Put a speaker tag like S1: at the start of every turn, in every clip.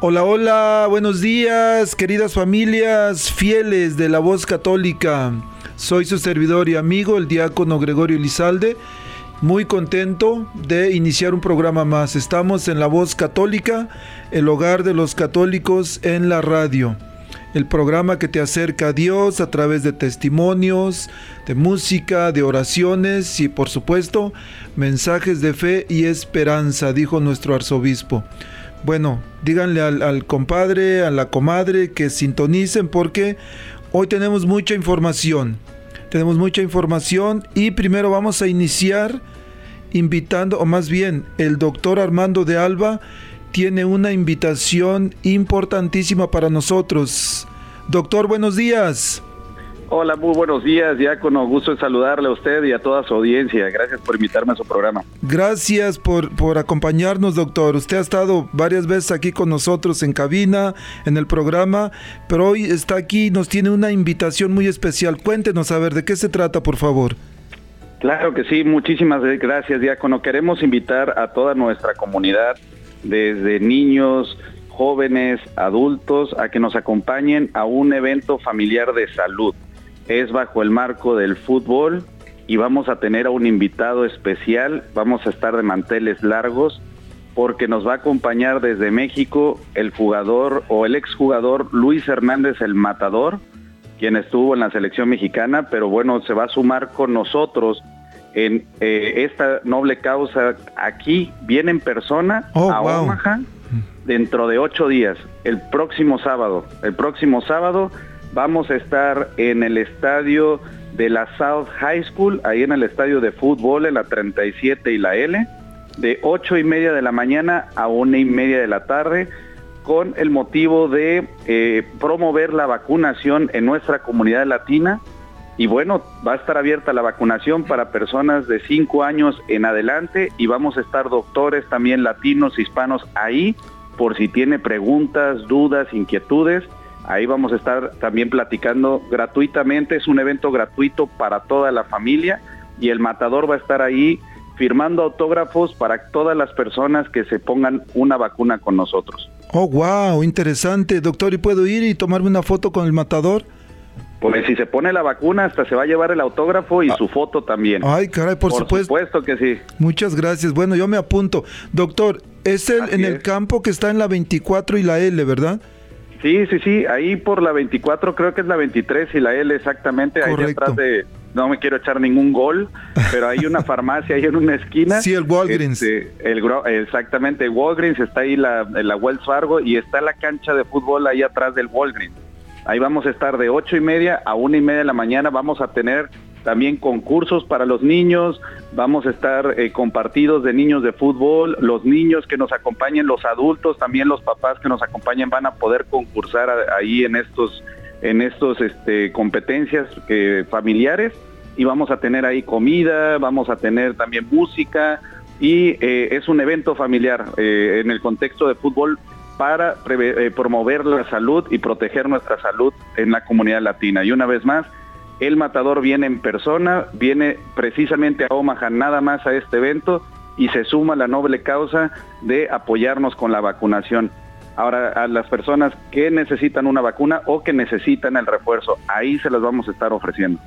S1: Hola, hola, buenos días, queridas familias fieles de la voz católica. Soy su servidor y amigo, el diácono Gregorio Lizalde. Muy contento de iniciar un programa más. Estamos en la voz católica, el hogar de los católicos en la radio. El programa que te acerca a Dios a través de testimonios, de música, de oraciones y por supuesto mensajes de fe y esperanza, dijo nuestro arzobispo. Bueno, díganle al, compadre, a la comadre que sintonicen porque hoy tenemos mucha información. Tenemos mucha información y primero vamos a iniciar invitando, o más bien, el doctor Armando de Alba tiene una invitación importantísima para nosotros. Doctor, buenos días.
S2: Hola, muy buenos días, diácono. Gusto en saludarle a usted y a toda su audiencia. Gracias por invitarme a su programa.
S1: Gracias por, por acompañarnos, doctor. Usted ha estado varias veces aquí con nosotros en cabina, en el programa, pero hoy está aquí y nos tiene una invitación muy especial. Cuéntenos a ver de qué se trata, por favor.
S2: Claro que sí, muchísimas gracias, diácono. Queremos invitar a toda nuestra comunidad, desde niños, jóvenes, adultos, a que nos acompañen a un evento familiar de salud es bajo el marco del fútbol y vamos a tener a un invitado especial, vamos a estar de manteles largos porque nos va a acompañar desde México el jugador o el exjugador Luis Hernández el Matador, quien estuvo en la selección mexicana, pero bueno, se va a sumar con nosotros en eh, esta noble causa. Aquí, viene en persona
S1: oh,
S2: a Omaha dentro de ocho días, el próximo sábado, el próximo sábado Vamos a estar en el estadio de la South High School, ahí en el estadio de fútbol, en la 37 y la L, de 8 y media de la mañana a una y media de la tarde, con el motivo de eh, promover la vacunación en nuestra comunidad latina. Y bueno, va a estar abierta la vacunación para personas de 5 años en adelante y vamos a estar doctores también latinos, hispanos ahí, por si tiene preguntas, dudas, inquietudes Ahí vamos a estar también platicando gratuitamente, es un evento gratuito para toda la familia y el matador va a estar ahí firmando autógrafos para todas las personas que se pongan una vacuna con nosotros.
S1: Oh, wow, interesante, doctor. ¿Y puedo ir y tomarme una foto con el matador?
S2: Pues si se pone la vacuna, hasta se va a llevar el autógrafo y ah. su foto también.
S1: Ay, caray, por,
S2: por
S1: supuesto.
S2: supuesto que sí.
S1: Muchas gracias. Bueno, yo me apunto. Doctor, es el en el campo que está en la 24 y la L, ¿verdad?
S2: Sí, sí, sí, ahí por la 24 creo que es la 23 y la L exactamente, ahí detrás de, no me quiero echar ningún gol, pero hay una farmacia ahí en una esquina.
S1: Sí, el Walgreens.
S2: Este, el, exactamente, Walgreens, está ahí la, la Wells Fargo y está la cancha de fútbol ahí atrás del Walgreens. Ahí vamos a estar de ocho y media a una y media de la mañana, vamos a tener también concursos para los niños, vamos a estar eh, con partidos de niños de fútbol, los niños que nos acompañen, los adultos, también los papás que nos acompañen van a poder concursar ahí en estos en estos este, competencias eh, familiares y vamos a tener ahí comida, vamos a tener también música y eh, es un evento familiar en el contexto de fútbol para promover la salud y proteger nuestra salud en la comunidad latina. Y una vez más, el matador viene en persona, viene precisamente a Omaha nada más a este evento y se suma la noble causa de apoyarnos con la vacunación. Ahora, a las personas que necesitan una vacuna o que necesitan el refuerzo, ahí se las vamos a estar ofreciendo.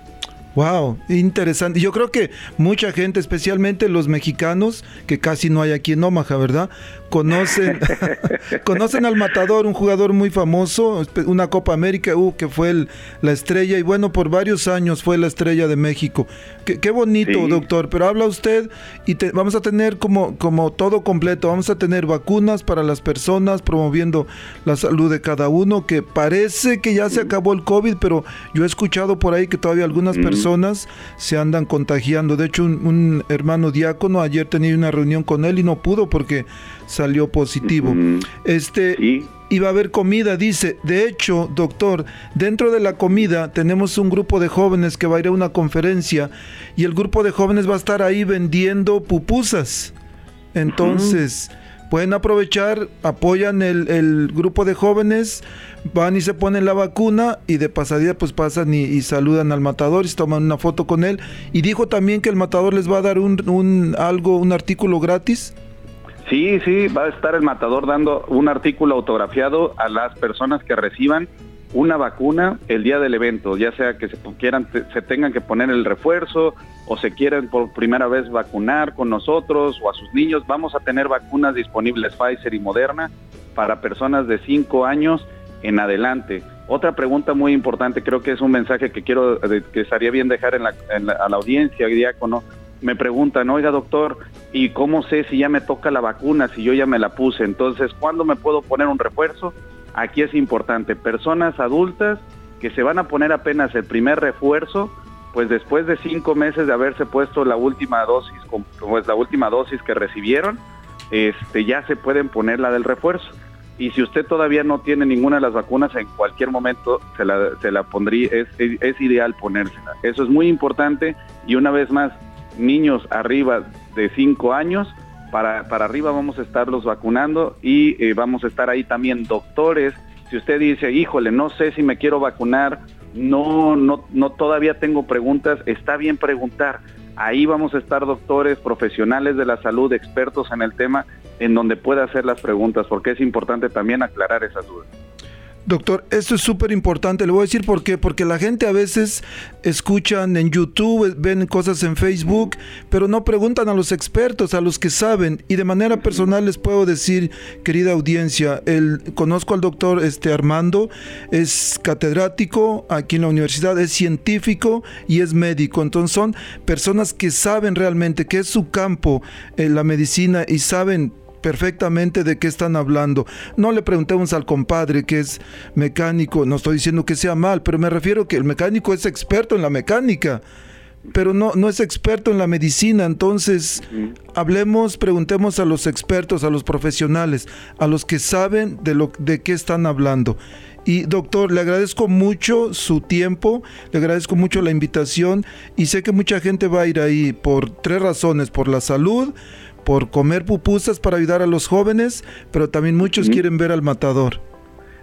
S1: Wow, interesante. Yo creo que mucha gente, especialmente los mexicanos, que casi no hay aquí en Omaha, ¿verdad? Conocen, conocen al Matador, un jugador muy famoso, una Copa América, uh, que fue la estrella, y bueno, por varios años fue la estrella de México. Qué, bonito, doctor. Pero habla usted y vamos a tener como, como todo completo, vamos a tener vacunas para las personas, promoviendo la salud de cada uno, que parece que ya se acabó el COVID, pero yo he escuchado por ahí que todavía algunas personas personas se andan contagiando. De hecho, un, hermano diácono ayer tenía una reunión con él y no pudo porque salió positivo. Este iba a haber comida, dice. De hecho, doctor, dentro de la comida tenemos un grupo de jóvenes que va a ir a una conferencia y el grupo de jóvenes va a estar ahí vendiendo pupusas. Entonces, pueden aprovechar, apoyan el, grupo de jóvenes, van y se ponen la vacuna y de pasadía pues pasan y, saludan al matador y se toman una foto con él. Y dijo también que el matador les va a dar un, un algo, un artículo gratis.
S2: Sí, sí, va a estar el matador dando un artículo autografiado a las personas que reciban una vacuna el día del evento, ya sea que se quieran, se tengan que poner el refuerzo o se quieran por primera vez vacunar con nosotros o a sus niños, vamos a tener vacunas disponibles Pfizer y Moderna para personas de 5 años en adelante. Otra pregunta muy importante, creo que es un mensaje que quiero, que estaría bien dejar en la, a la audiencia, diácono. Me preguntan, oiga doctor, ¿y cómo sé si ya me toca la vacuna, si yo ya me la puse? Entonces, ¿cuándo me puedo poner un refuerzo? Aquí es importante, personas adultas que se van a poner apenas el primer refuerzo, pues después de cinco meses de haberse puesto la última dosis, pues la última dosis que recibieron, este, ya se pueden poner la del refuerzo. Y si usted todavía no tiene ninguna de las vacunas, en cualquier momento se la, se la pondría, es, es ideal ponérsela. Eso es muy importante y una vez más, niños arriba de cinco años, para, para arriba vamos a estarlos vacunando y eh, vamos a estar ahí también doctores. Si usted dice, híjole, no sé si me quiero vacunar, no, no, no todavía tengo preguntas, está bien preguntar. Ahí vamos a estar doctores, profesionales de la salud, expertos en el tema, en donde pueda hacer las preguntas, porque es importante también aclarar esas dudas.
S1: Doctor, esto es súper importante. Le voy a decir por qué. Porque la gente a veces escuchan en YouTube, ven cosas en Facebook, pero no preguntan a los expertos, a los que saben. Y de manera personal les puedo decir, querida audiencia, el, conozco al doctor este, Armando, es catedrático aquí en la universidad, es científico y es médico. Entonces son personas que saben realmente que es su campo en la medicina y saben perfectamente de qué están hablando. No le preguntemos al compadre que es mecánico, no estoy diciendo que sea mal, pero me refiero que el mecánico es experto en la mecánica, pero no, no es experto en la medicina. Entonces, hablemos, preguntemos a los expertos, a los profesionales, a los que saben de, lo, de qué están hablando. Y doctor, le agradezco mucho su tiempo, le agradezco mucho la invitación y sé que mucha gente va a ir ahí por tres razones, por la salud, por comer pupusas para ayudar a los jóvenes, pero también muchos quieren ver al matador.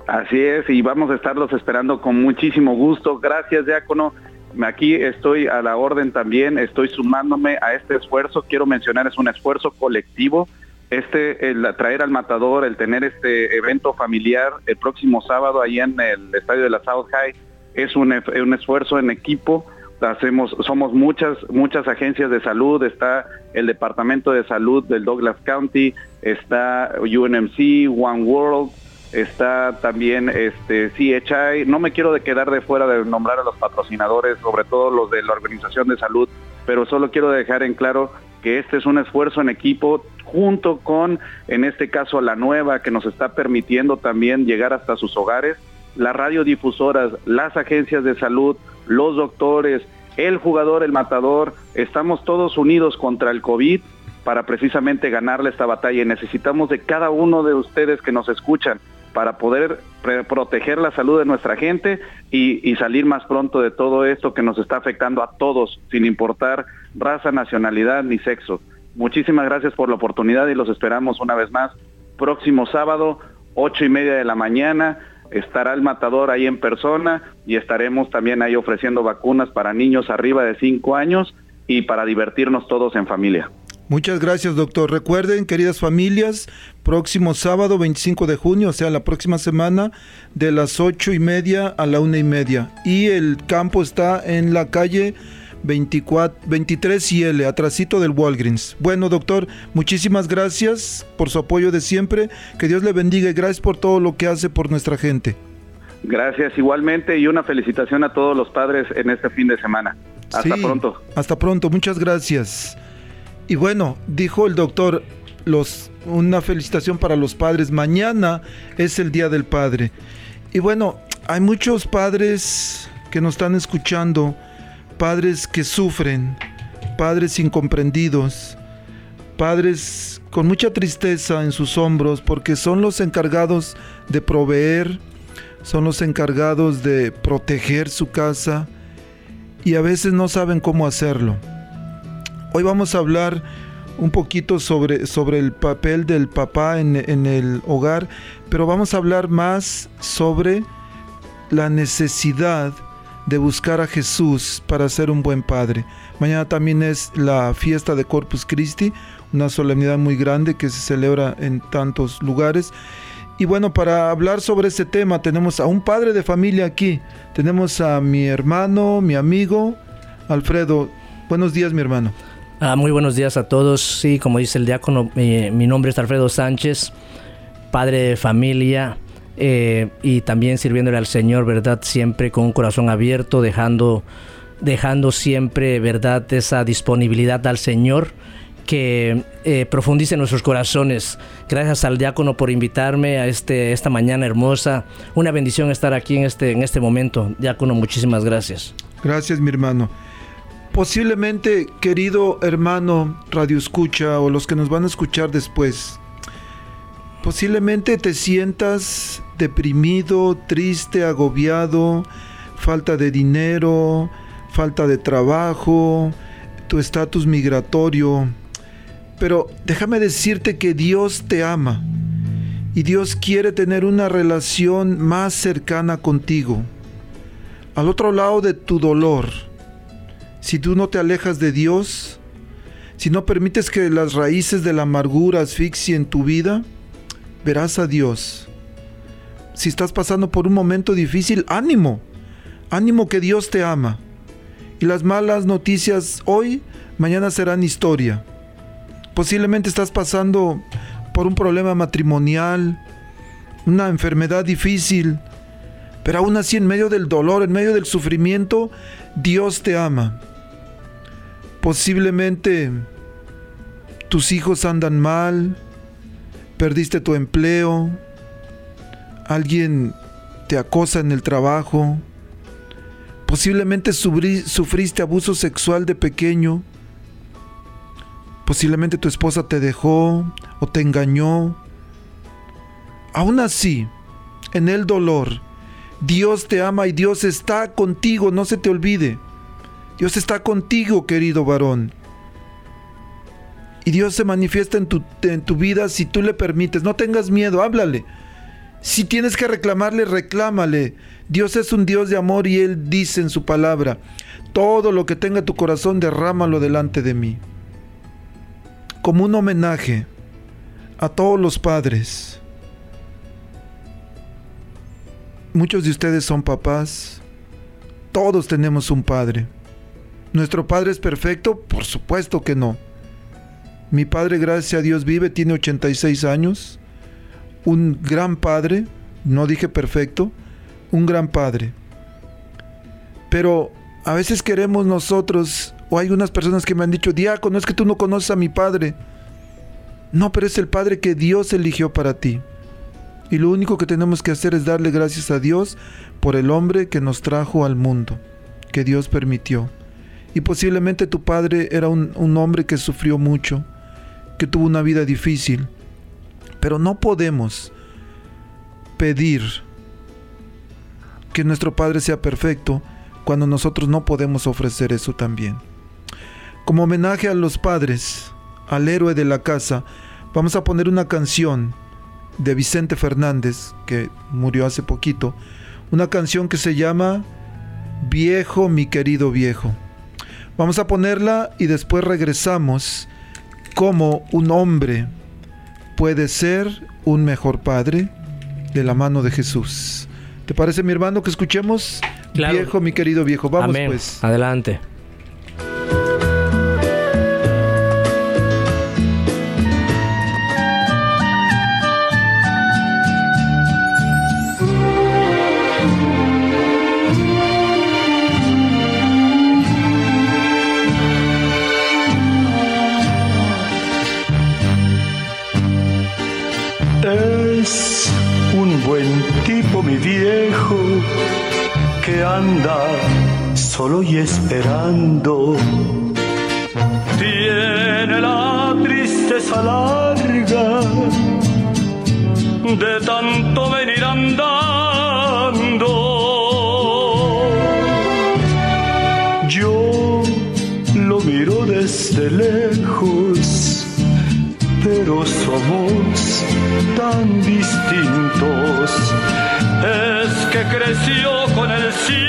S2: Así es, y vamos a estarlos esperando con muchísimo gusto. Gracias, Diácono. Aquí estoy a la orden también, estoy sumándome a este esfuerzo. Quiero mencionar, es un esfuerzo colectivo. Este, el traer al matador, el tener este evento familiar el próximo sábado ahí en el estadio de la South High, es un, un esfuerzo en equipo hacemos somos muchas muchas agencias de salud está el departamento de salud del Douglas County está UNMC One World está también este CHI no me quiero de quedar de fuera de nombrar a los patrocinadores sobre todo los de la organización de salud pero solo quiero dejar en claro que este es un esfuerzo en equipo junto con en este caso la nueva que nos está permitiendo también llegar hasta sus hogares las radiodifusoras las agencias de salud los doctores, el jugador, el matador, estamos todos unidos contra el COVID para precisamente ganarle esta batalla y necesitamos de cada uno de ustedes que nos escuchan para poder proteger la salud de nuestra gente y, salir más pronto de todo esto que nos está afectando a todos, sin importar raza, nacionalidad ni sexo. Muchísimas gracias por la oportunidad y los esperamos una vez más. Próximo sábado, ocho y media de la mañana, estará el matador ahí en persona y estaremos también ahí ofreciendo vacunas para niños arriba de cinco años y para divertirnos todos en familia.
S1: Muchas gracias, doctor. Recuerden, queridas familias, próximo sábado 25 de junio, o sea, la próxima semana, de las ocho y media a la una y media. Y el campo está en la calle 24, 23 y L, atrasito del Walgreens. Bueno, doctor, muchísimas gracias por su apoyo de siempre. Que Dios le bendiga y gracias por todo lo que hace por nuestra gente.
S2: Gracias igualmente y una felicitación a todos los padres en este fin de semana. Hasta pronto.
S1: Hasta pronto, muchas gracias. Y bueno, dijo el doctor, los, una felicitación para los padres. Mañana es el Día del Padre. Y bueno, hay muchos padres que nos están escuchando, padres que sufren, padres incomprendidos, padres con mucha tristeza en sus hombros porque son los encargados de proveer, son los encargados de proteger su casa y a veces no saben cómo hacerlo. Hoy vamos a hablar un poquito sobre, sobre el papel del papá en, en el hogar, pero vamos a hablar más sobre la necesidad de buscar a Jesús para ser un buen padre. Mañana también es la fiesta de Corpus Christi, una solemnidad muy grande que se celebra en tantos lugares. Y bueno, para hablar sobre este tema tenemos a un padre de familia aquí. Tenemos a mi hermano, mi amigo, Alfredo. Buenos días, mi hermano.
S3: Ah, muy buenos días a todos. Sí, como dice el diácono, mi nombre es Alfredo Sánchez, padre de familia eh, y también sirviéndole al Señor, ¿verdad? Siempre con un corazón abierto, dejando, dejando siempre, ¿verdad? Esa disponibilidad al Señor que eh, profundice nuestros corazones. Gracias al diácono por invitarme a este, esta mañana hermosa. Una bendición estar aquí en este, en este momento. Diácono, muchísimas gracias.
S1: Gracias, mi hermano. Posiblemente, querido hermano Radio Escucha o los que nos van a escuchar después, posiblemente te sientas deprimido, triste, agobiado, falta de dinero, falta de trabajo, tu estatus migratorio. Pero déjame decirte que Dios te ama y Dios quiere tener una relación más cercana contigo. Al otro lado de tu dolor, si tú no te alejas de Dios, si no permites que las raíces de la amargura asfixien tu vida, verás a Dios. Si estás pasando por un momento difícil, ánimo, ánimo que Dios te ama. Y las malas noticias hoy, mañana serán historia. Posiblemente estás pasando por un problema matrimonial, una enfermedad difícil, pero aún así en medio del dolor, en medio del sufrimiento, Dios te ama. Posiblemente tus hijos andan mal, perdiste tu empleo, alguien te acosa en el trabajo, posiblemente sufriste abuso sexual de pequeño, posiblemente tu esposa te dejó o te engañó. Aún así, en el dolor, Dios te ama y Dios está contigo, no se te olvide. Dios está contigo, querido varón. Y Dios se manifiesta en tu, en tu vida si tú le permites. No tengas miedo, háblale. Si tienes que reclamarle, reclámale. Dios es un Dios de amor y Él dice en su palabra, todo lo que tenga tu corazón, derrámalo delante de mí. Como un homenaje a todos los padres. Muchos de ustedes son papás. Todos tenemos un padre. ¿Nuestro Padre es perfecto? Por supuesto que no. Mi Padre, gracias a Dios, vive, tiene 86 años. Un gran Padre, no dije perfecto, un gran Padre. Pero a veces queremos nosotros, o hay unas personas que me han dicho, diácono, es que tú no conoces a mi Padre. No, pero es el Padre que Dios eligió para ti. Y lo único que tenemos que hacer es darle gracias a Dios por el hombre que nos trajo al mundo, que Dios permitió. Y posiblemente tu padre era un, un hombre que sufrió mucho, que tuvo una vida difícil. Pero no podemos pedir que nuestro Padre sea perfecto cuando nosotros no podemos ofrecer eso también. Como homenaje a los padres, al héroe de la casa, vamos a poner una canción de Vicente Fernández, que murió hace poquito, una canción que se llama Viejo, mi querido viejo. Vamos a ponerla y después regresamos como un hombre puede ser un mejor padre de la mano de Jesús. ¿Te parece, mi hermano, que escuchemos? Viejo, mi querido viejo. Vamos pues.
S3: Adelante.
S4: Solo y esperando. Tiene la tristeza larga de tanto venir andando. Yo lo miro desde lejos, pero somos tan distintos es que creció con el siglo,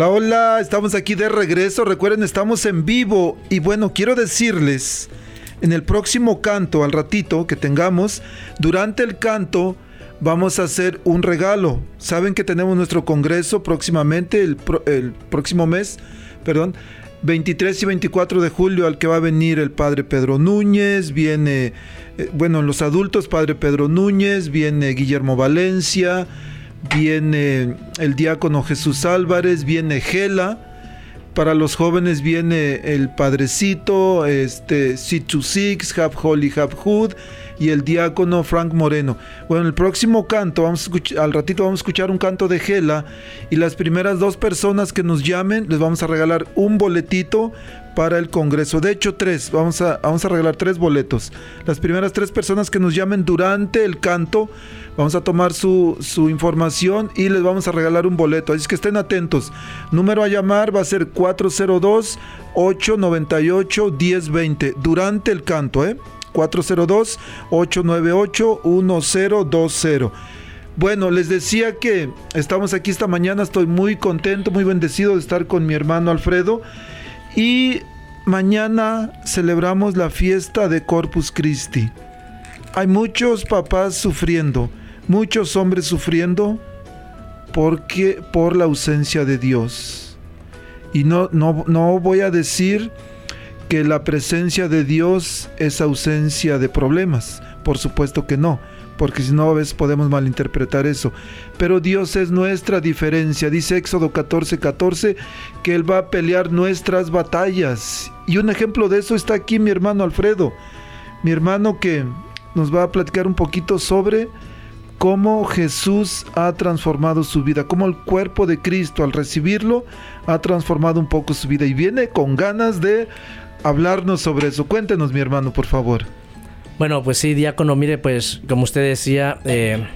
S1: Hola, hola, estamos aquí de regreso. Recuerden, estamos en vivo. Y bueno, quiero decirles, en el próximo canto, al ratito que tengamos, durante el canto vamos a hacer un regalo. Saben que tenemos nuestro congreso próximamente, el, el próximo mes, perdón. 23 y 24 de julio al que va a venir el padre Pedro Núñez, viene, eh, bueno, los adultos, padre Pedro Núñez, viene Guillermo Valencia, viene el diácono Jesús Álvarez, viene Gela, para los jóvenes viene el padrecito, este, Situ Six, Hab Holy, Hab Hood, y el diácono Frank Moreno. Bueno, el próximo canto, al ratito vamos a escuchar un canto de Gela y las primeras dos personas que nos llamen les vamos a regalar un boletito para el Congreso. De hecho, tres. Vamos a, vamos a regalar tres boletos. Las primeras tres personas que nos llamen durante el canto, vamos a tomar su información y les vamos a regalar un boleto. Así que estén atentos. Número a llamar va a ser 402-898-1020 durante el canto, ¿eh? 402-898-1020. Bueno, les decía que estamos aquí esta mañana, estoy muy contento, muy bendecido de estar con mi hermano Alfredo y mañana celebramos la fiesta de Corpus Christi. Hay muchos papás sufriendo, muchos hombres sufriendo porque por la ausencia de Dios. Y no, no, no voy a decir que la presencia de Dios es ausencia de problemas. Por supuesto que no, porque si no a veces podemos malinterpretar eso. Pero Dios es nuestra diferencia. Dice Éxodo 14:14 14, que Él va a pelear nuestras batallas. Y un ejemplo de eso está aquí mi hermano Alfredo. Mi hermano que nos va a platicar un poquito sobre cómo Jesús ha transformado su vida, cómo el cuerpo de Cristo al recibirlo ha transformado un poco su vida y viene con ganas de hablarnos sobre eso. Cuéntenos, mi hermano, por favor.
S3: Bueno, pues sí, diácono, mire, pues como usted decía, eh,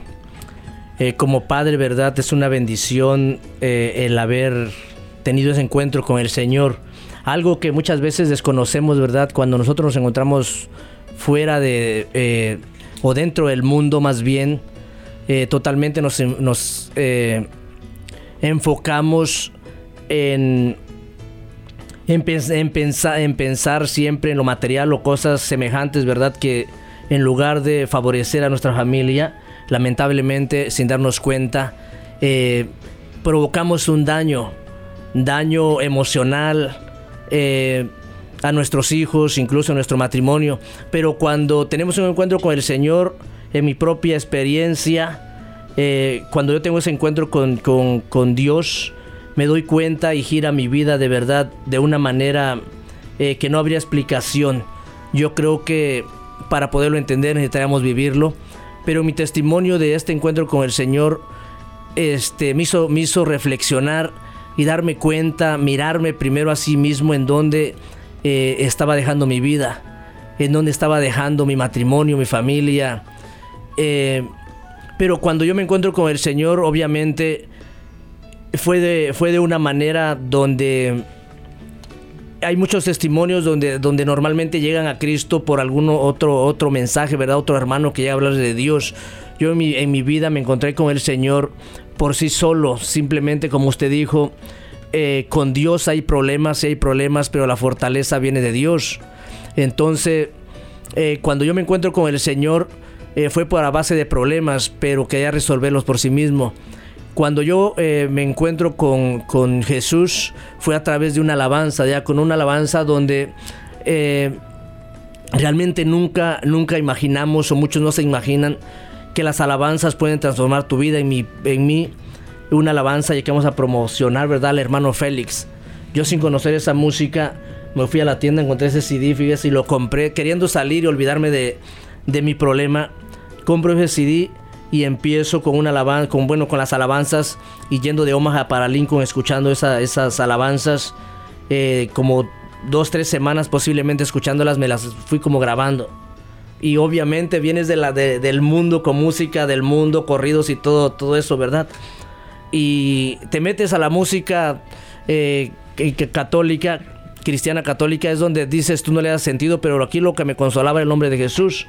S3: eh, como padre, ¿verdad? Es una bendición eh, el haber tenido ese encuentro con el Señor. Algo que muchas veces desconocemos, ¿verdad? Cuando nosotros nos encontramos fuera de, o dentro del mundo más bien, totalmente nos, nos enfocamos en en, pensar, en pensar siempre en lo material o cosas semejantes, ¿verdad? Que en lugar de favorecer a nuestra familia, lamentablemente, sin darnos cuenta, eh, provocamos un daño, daño emocional eh, a nuestros hijos, incluso a nuestro matrimonio. Pero cuando tenemos un encuentro con el Señor, en mi propia experiencia, eh, cuando yo tengo ese encuentro con, con Dios, me doy cuenta y gira mi vida de verdad de una manera eh, que no habría explicación. Yo creo que para poderlo entender necesitaríamos vivirlo, pero mi testimonio de este encuentro con el Señor este, me, hizo, reflexionar y darme cuenta, mirarme primero a sí mismo en dónde eh, estaba dejando mi vida, en dónde estaba dejando mi matrimonio, mi familia. Eh, pero cuando yo me encuentro con el Señor, obviamente fue de, fue de una manera donde hay muchos testimonios donde, donde normalmente llegan a Cristo por algún otro, otro mensaje, ¿verdad? Otro hermano que llega a hablar de Dios. Yo en mi, en mi vida me encontré con el Señor por sí solo, simplemente como usted dijo, eh, con Dios hay problemas, sí hay problemas, pero la fortaleza viene de Dios. Entonces, eh, cuando yo me encuentro con el Señor, eh, fue por la base de problemas, pero quería resolverlos por sí mismo. Cuando yo eh, me encuentro con, Jesús fue a través de una alabanza, ya con una alabanza donde eh, realmente nunca, nunca imaginamos o muchos no se imaginan que las alabanzas pueden transformar tu vida. En, mi, en mí, una alabanza ya que vamos a promocionar, ¿verdad? Al hermano Félix. Yo sin conocer esa música me fui a la tienda, encontré ese CD, fíjese, y lo compré queriendo salir y olvidarme de, de mi problema. Compro ese CD y empiezo con una alabanza, con bueno, con las alabanzas y yendo de Omaha para Lincoln escuchando esas alabanzas, eh, como dos, tres semanas posiblemente escuchándolas, me las fui como grabando. Y obviamente vienes de la, del mundo con música, del mundo, corridos y todo, todo eso, ¿verdad? Y te metes a la música eh, católica, cristiana católica, es donde dices tú no le das sentido, pero aquí lo que me consolaba era el nombre de Jesús.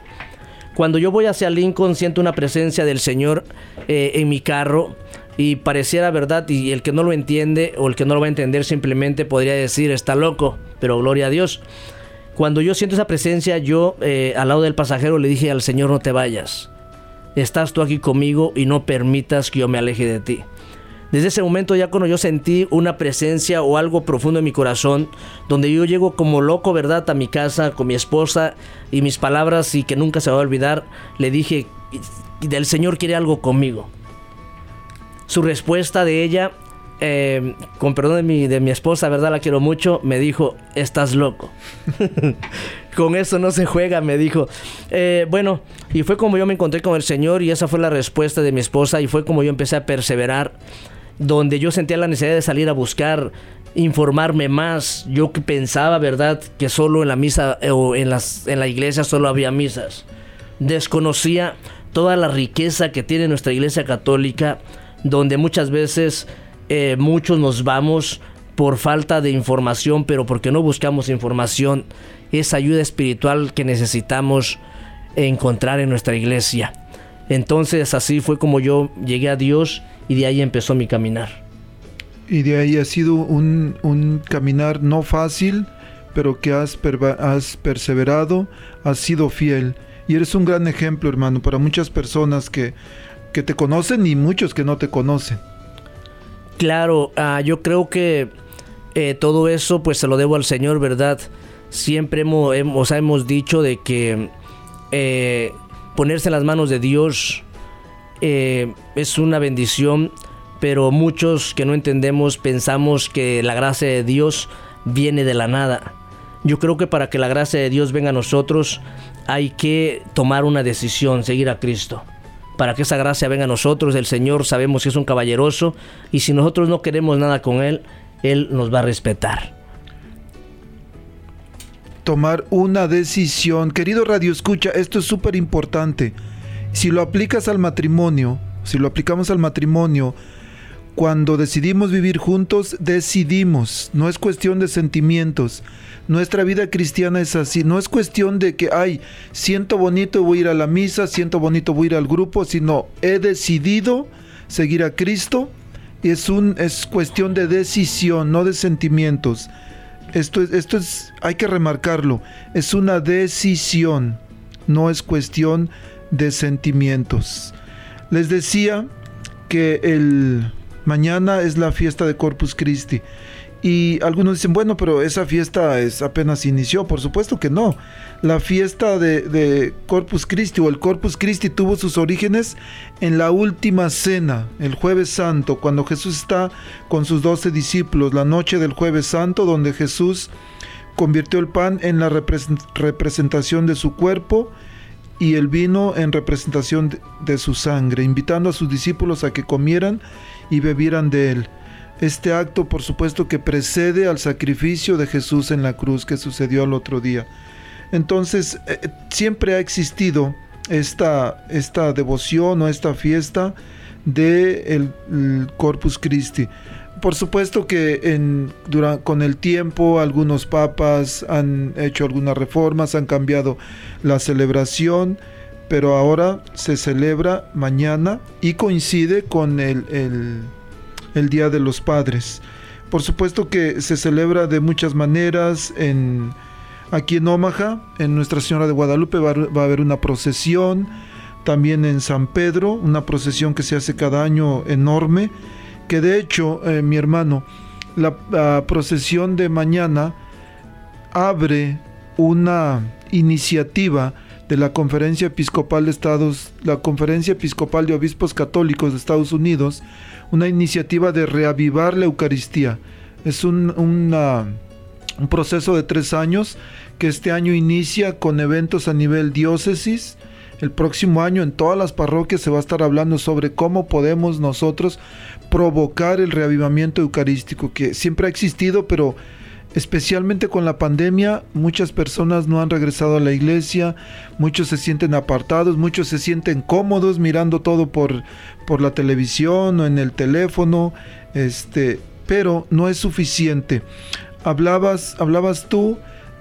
S3: Cuando yo voy hacia Lincoln siento una presencia del Señor eh, en mi carro y pareciera verdad y el que no lo entiende o el que no lo va a entender simplemente podría decir está loco, pero gloria a Dios. Cuando yo siento esa presencia, yo eh, al lado del pasajero le dije al Señor no te vayas. Estás tú aquí conmigo y no permitas que yo me aleje de ti. Desde ese momento ya cuando yo sentí una presencia o algo profundo en mi corazón, donde yo llego como loco, ¿verdad?, a mi casa con mi esposa y mis palabras y que nunca se va a olvidar, le dije, del Señor quiere algo conmigo. Su respuesta de ella eh, con perdón de mi, de mi esposa, ¿verdad? La quiero mucho, me dijo, estás loco. con eso no se juega, me dijo. Eh, bueno, y fue como yo me encontré con el Señor y esa fue la respuesta de mi esposa y fue como yo empecé a perseverar, donde yo sentía la necesidad de salir a buscar informarme más. Yo que pensaba, ¿verdad?, que solo en la misa eh, o en, las, en la iglesia solo había misas. Desconocía toda la riqueza que tiene nuestra iglesia católica, donde muchas veces eh, muchos nos vamos por falta de información, pero porque no buscamos información, esa ayuda espiritual que necesitamos encontrar en nuestra iglesia. Entonces así fue como yo llegué a Dios y de ahí empezó mi caminar.
S1: Y de ahí ha sido un, caminar no fácil, pero que has, has perseverado, has sido fiel. Y eres un gran ejemplo, hermano, para muchas personas que, que te conocen y muchos que no te conocen.
S3: Claro, ah, yo creo que eh, todo eso pues se lo debo al Señor, ¿verdad? Siempre hemos, hemos, hemos dicho de que eh, ponerse en las manos de Dios eh, es una bendición, pero muchos que no entendemos pensamos que la gracia de Dios viene de la nada. Yo creo que para que la gracia de Dios venga a nosotros hay que tomar una decisión, seguir a Cristo para que esa gracia venga a nosotros. El Señor sabemos que es un caballeroso y si nosotros no queremos nada con Él, Él nos va a respetar.
S1: Tomar una decisión. Querido Radio Escucha, esto es súper importante. Si lo aplicas al matrimonio, si lo aplicamos al matrimonio, cuando decidimos vivir juntos, decidimos. No es cuestión de sentimientos. Nuestra vida cristiana es así. No es cuestión de que, ay, siento bonito, voy a ir a la misa, siento bonito, voy a ir al grupo, sino he decidido seguir a Cristo. Es, un, es cuestión de decisión, no de sentimientos. Esto es, esto es, hay que remarcarlo, es una decisión, no es cuestión de sentimientos. Les decía que el mañana es la fiesta de Corpus Christi. Y algunos dicen, bueno, pero esa fiesta es apenas inició. Por supuesto que no. La fiesta de, Corpus Christi o el Corpus Christi tuvo sus orígenes en la última cena, el jueves santo, cuando Jesús está con sus doce discípulos, la noche del jueves santo, donde Jesús convirtió el pan en la representación de su cuerpo y el vino en representación de su sangre, invitando a sus discípulos a que comieran y bebieran de él. Este acto, por supuesto, que precede al sacrificio de Jesús en la cruz que sucedió al otro día. Entonces, eh, siempre ha existido esta, esta devoción o esta fiesta de el, Corpus Christi. Por supuesto que con el tiempo algunos papas han hecho algunas reformas, han cambiado la celebración, pero ahora se celebra mañana y coincide con el Día de los Padres. Por supuesto que se celebra de muchas maneras. En, aquí en Omaha, en Nuestra Señora de Guadalupe, va, a haber una procesión. También en San Pedro, una procesión que se hace cada año enorme. Que de hecho, eh, mi hermano, la procesión de mañana abre una iniciativa de la Conferencia Episcopal de Estados, la Conferencia Episcopal de Obispos Católicos de Estados Unidos, una iniciativa de reavivar la Eucaristía. Es un, un proceso de tres años que este año inicia con eventos a nivel diócesis. El próximo año en todas las parroquias se va a estar hablando sobre cómo podemos nosotros provocar el reavivamiento eucarístico que siempre ha existido, pero especialmente con la pandemia, muchas personas no han regresado a la iglesia, muchos se sienten apartados, muchos se sienten cómodos mirando todo por, por la televisión o en el teléfono, este, pero no es suficiente. Hablabas, hablabas tú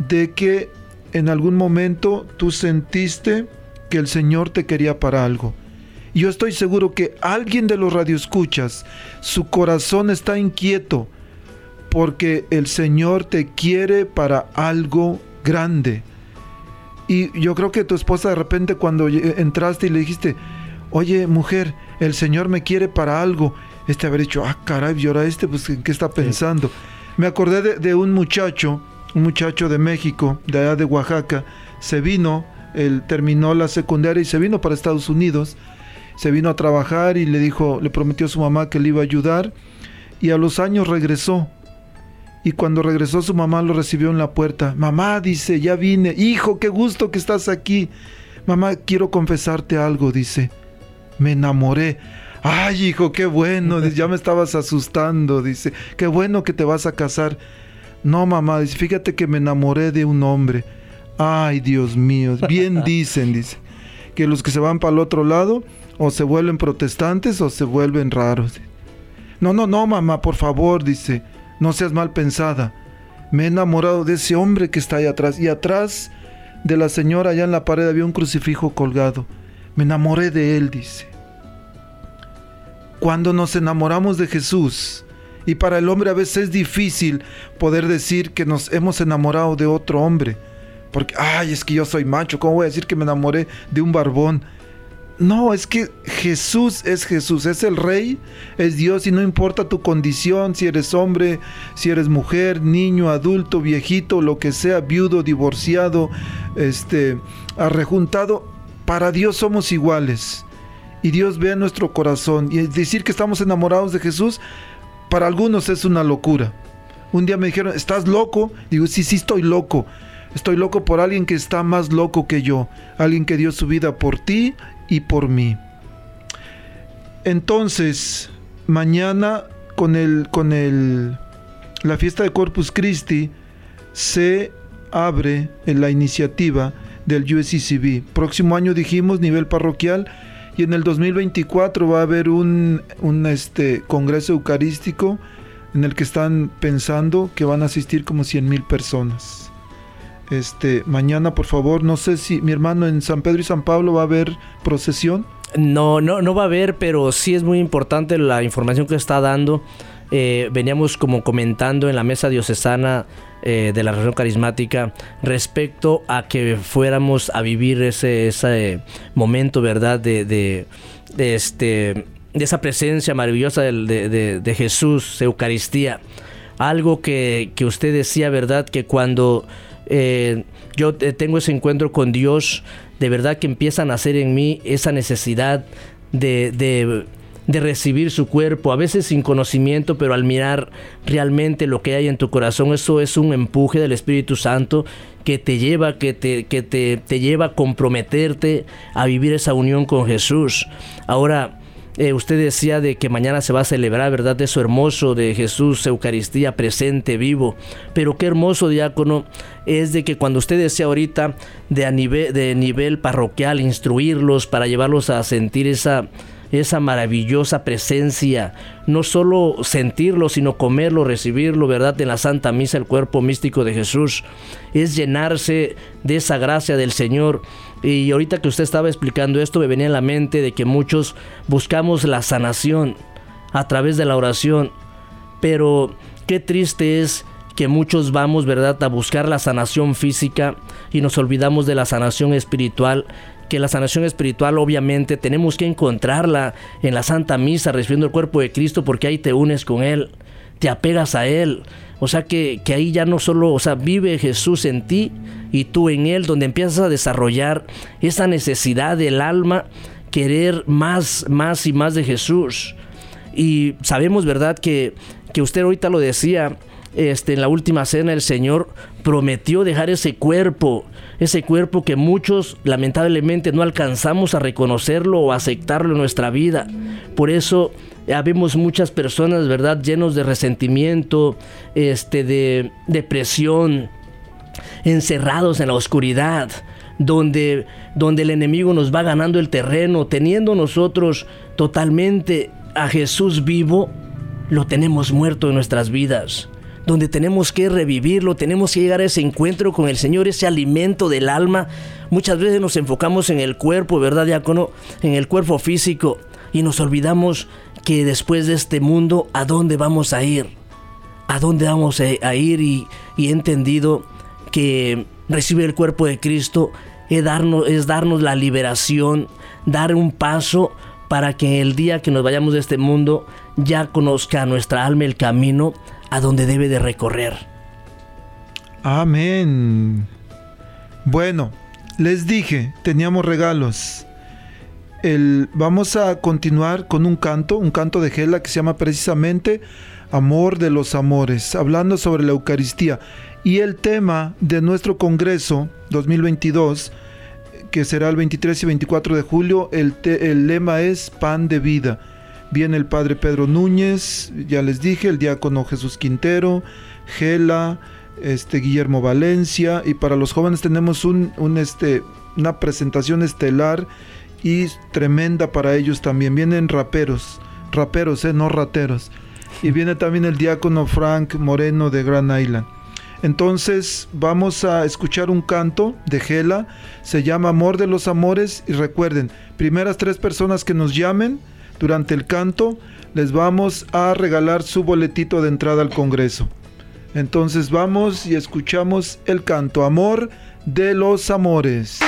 S1: de que en algún momento tú sentiste que el Señor te quería para algo. Yo estoy seguro que alguien de los radioescuchas, su corazón está inquieto porque el Señor te quiere para algo grande. Y yo creo que tu esposa de repente cuando entraste y le dijiste, oye mujer, el Señor me quiere para algo, este haber dicho, ah caray, y ahora este, pues ¿en qué está pensando? Me acordé de, un muchacho, un muchacho de México, de allá de Oaxaca, se vino, él terminó la secundaria y se vino para Estados Unidos, se vino a trabajar y le dijo, le prometió a su mamá que le iba a ayudar y a los años regresó. Y cuando regresó su mamá lo recibió en la puerta. Mamá dice, ya vine. Hijo, qué gusto que estás aquí. Mamá, quiero confesarte algo, dice. Me enamoré. Ay, hijo, qué bueno. ya me estabas asustando, dice. Qué bueno que te vas a casar. No, mamá, dice, fíjate que me enamoré de un hombre. Ay, Dios mío. Bien dicen, dice. Que los que se van para el otro lado o se vuelven protestantes o se vuelven raros. No, no, no, mamá, por favor, dice. No seas mal pensada. Me he enamorado de ese hombre que está ahí atrás. Y atrás de la señora, allá en la pared, había un crucifijo colgado. Me enamoré de él, dice. Cuando nos enamoramos de Jesús, y para el hombre a veces es difícil poder decir que nos hemos enamorado de otro hombre. Porque, ay, es que yo soy macho, ¿cómo voy a decir que me enamoré de un barbón? No, es que Jesús es Jesús, es el rey, es Dios y no importa tu condición, si eres hombre, si eres mujer, niño, adulto, viejito, lo que sea, viudo, divorciado, este, arrejuntado, para Dios somos iguales. Y Dios ve nuestro corazón y decir que estamos enamorados de Jesús para algunos es una locura. Un día me dijeron, "¿Estás loco?" Digo, "Sí, sí estoy loco." Estoy loco por alguien que está más loco que yo, alguien que dio su vida por ti y por mí. Entonces, mañana con el con el la fiesta de Corpus Christi se abre en la iniciativa del USCCB. Próximo año dijimos nivel parroquial y en el 2024 va a haber un, un este, congreso eucarístico en el que están pensando que van a asistir como 100 mil personas. Este, mañana, por favor, no sé si mi hermano en San Pedro y San Pablo va a haber procesión.
S3: No, no, no va a haber, pero sí es muy importante la información que está dando. Eh, veníamos como comentando en la mesa diocesana eh, de la región carismática respecto a que fuéramos a vivir ese, momento, ¿verdad? De, de, este, esa presencia maravillosa de, de, Jesús, Eucaristía. Algo que, que usted decía, ¿verdad? Que cuando eh, yo tengo ese encuentro con Dios, de verdad que empieza a nacer en mí esa necesidad de, de, de, recibir su cuerpo, a veces sin conocimiento, pero al mirar realmente lo que hay en tu corazón, eso es un empuje del Espíritu Santo que te lleva, que te, que te, te lleva a comprometerte a vivir esa unión con Jesús. Ahora, eh, usted decía de que mañana se va a celebrar, ¿verdad? Eso hermoso de Jesús, Eucaristía presente, vivo. Pero qué hermoso, diácono, es de que cuando usted decía ahorita de, a nivel, de nivel parroquial, instruirlos para llevarlos a sentir esa, esa maravillosa presencia, no solo sentirlo, sino comerlo, recibirlo, ¿verdad? En la Santa Misa, el cuerpo místico de Jesús, es llenarse de esa gracia del Señor y ahorita que usted estaba explicando esto, me venía a la mente de que muchos buscamos la sanación a través de la oración. Pero qué triste es que muchos vamos, ¿verdad?, a buscar la sanación física y nos olvidamos de la sanación espiritual. Que la sanación espiritual obviamente tenemos que encontrarla en la Santa Misa, recibiendo el cuerpo de Cristo, porque ahí te unes con Él, te apegas a Él. O sea que, que ahí ya no solo, o sea, vive Jesús en ti y tú en Él, donde empiezas a desarrollar esa necesidad del alma, querer más, más y más de Jesús. Y sabemos, ¿verdad?, que, que usted ahorita lo decía, este, en la última cena el Señor prometió dejar ese cuerpo, ese cuerpo que muchos lamentablemente no alcanzamos a reconocerlo o aceptarlo en nuestra vida. Por eso habemos muchas personas, ¿verdad?, llenos de resentimiento, este, de depresión, encerrados en la oscuridad, donde, donde el enemigo nos va ganando el terreno, teniendo nosotros totalmente a Jesús vivo, lo tenemos muerto en nuestras vidas. Donde tenemos que revivirlo, tenemos que llegar a ese encuentro con el Señor, ese alimento del alma. Muchas veces nos enfocamos en el cuerpo, ¿verdad, diácono? En el cuerpo físico y nos olvidamos que después de este mundo, ¿a dónde vamos a ir? ¿A dónde vamos a ir? Y, y he entendido que recibir el cuerpo de Cristo es darnos, la liberación, dar un paso para que el día que nos vayamos de este mundo ya conozca nuestra alma el camino a donde debe de recorrer.
S1: Amén. Bueno, les dije, teníamos regalos. El, vamos a continuar con un canto, un canto de Gela que se llama precisamente Amor de los Amores, hablando sobre la Eucaristía. Y el tema de nuestro Congreso 2022, que será el 23 y 24 de julio, el, lema es Pan de Vida. Viene el Padre Pedro Núñez, ya les dije, el diácono Jesús Quintero, Gela, este, Guillermo Valencia, y para los jóvenes tenemos un, este, una presentación estelar y tremenda para ellos también. Vienen raperos, raperos, eh, no rateros. Y viene también el diácono Frank Moreno de Grand Island. Entonces vamos a escuchar un canto de Gela, se llama Amor de los Amores y recuerden, primeras tres personas que nos llamen durante el canto, les vamos a regalar su boletito de entrada al Congreso. Entonces vamos y escuchamos el canto Amor de los Amores.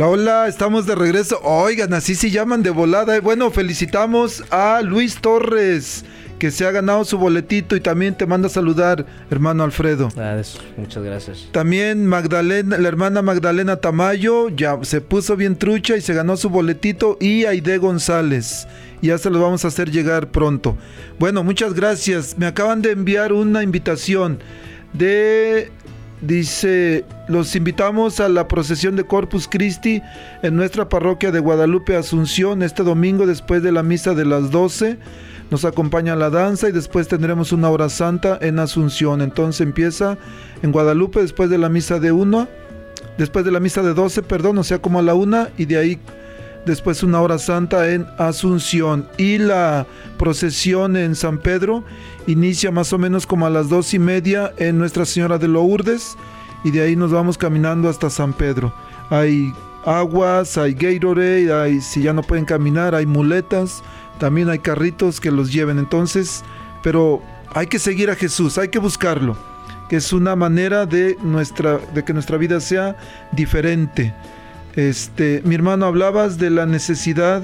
S1: Hola, hola, estamos de regreso. Oigan, así se llaman de volada. Bueno, felicitamos a Luis Torres, que se ha ganado su boletito y también te manda a saludar, hermano Alfredo.
S3: muchas gracias.
S1: También Magdalena, la hermana Magdalena Tamayo, ya se puso bien trucha y se ganó su boletito. Y Aide González. Ya se los vamos a hacer llegar pronto. Bueno, muchas gracias. Me acaban de enviar una invitación de Dice, los invitamos a la procesión de Corpus Christi en nuestra parroquia de Guadalupe Asunción este domingo después de la misa de las 12. Nos acompaña la danza y después tendremos una hora santa en Asunción. Entonces empieza en Guadalupe después de la misa de 1, después de la misa de 12, perdón, o sea, como a la 1 y de ahí después una hora santa en Asunción y la procesión en San Pedro inicia más o menos como a las dos y media en Nuestra Señora de Lourdes y de ahí nos vamos caminando hasta San Pedro. Hay aguas, hay Gatorade, hay, si ya no pueden caminar, hay muletas, también hay carritos que los lleven. Entonces, pero hay que seguir a Jesús, hay que buscarlo, que es una manera de, nuestra, de que nuestra vida sea diferente. Este, mi hermano, hablabas de la necesidad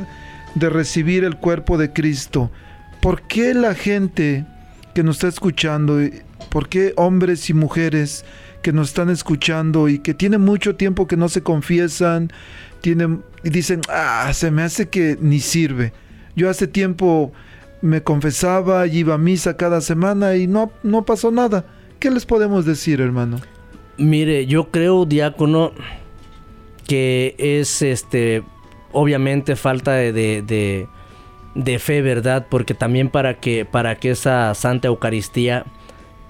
S1: de recibir el cuerpo de Cristo. ¿Por qué la gente que nos está escuchando, por qué hombres y mujeres que nos están escuchando y que tienen mucho tiempo que no se confiesan, tienen y dicen, "Ah, se me hace que ni sirve." Yo hace tiempo me confesaba y iba a misa cada semana y no no pasó nada. ¿Qué les podemos decir, hermano?
S3: Mire, yo creo, diácono, que es este obviamente falta de, de, fe, ¿verdad? Porque también para que, para que esa Santa Eucaristía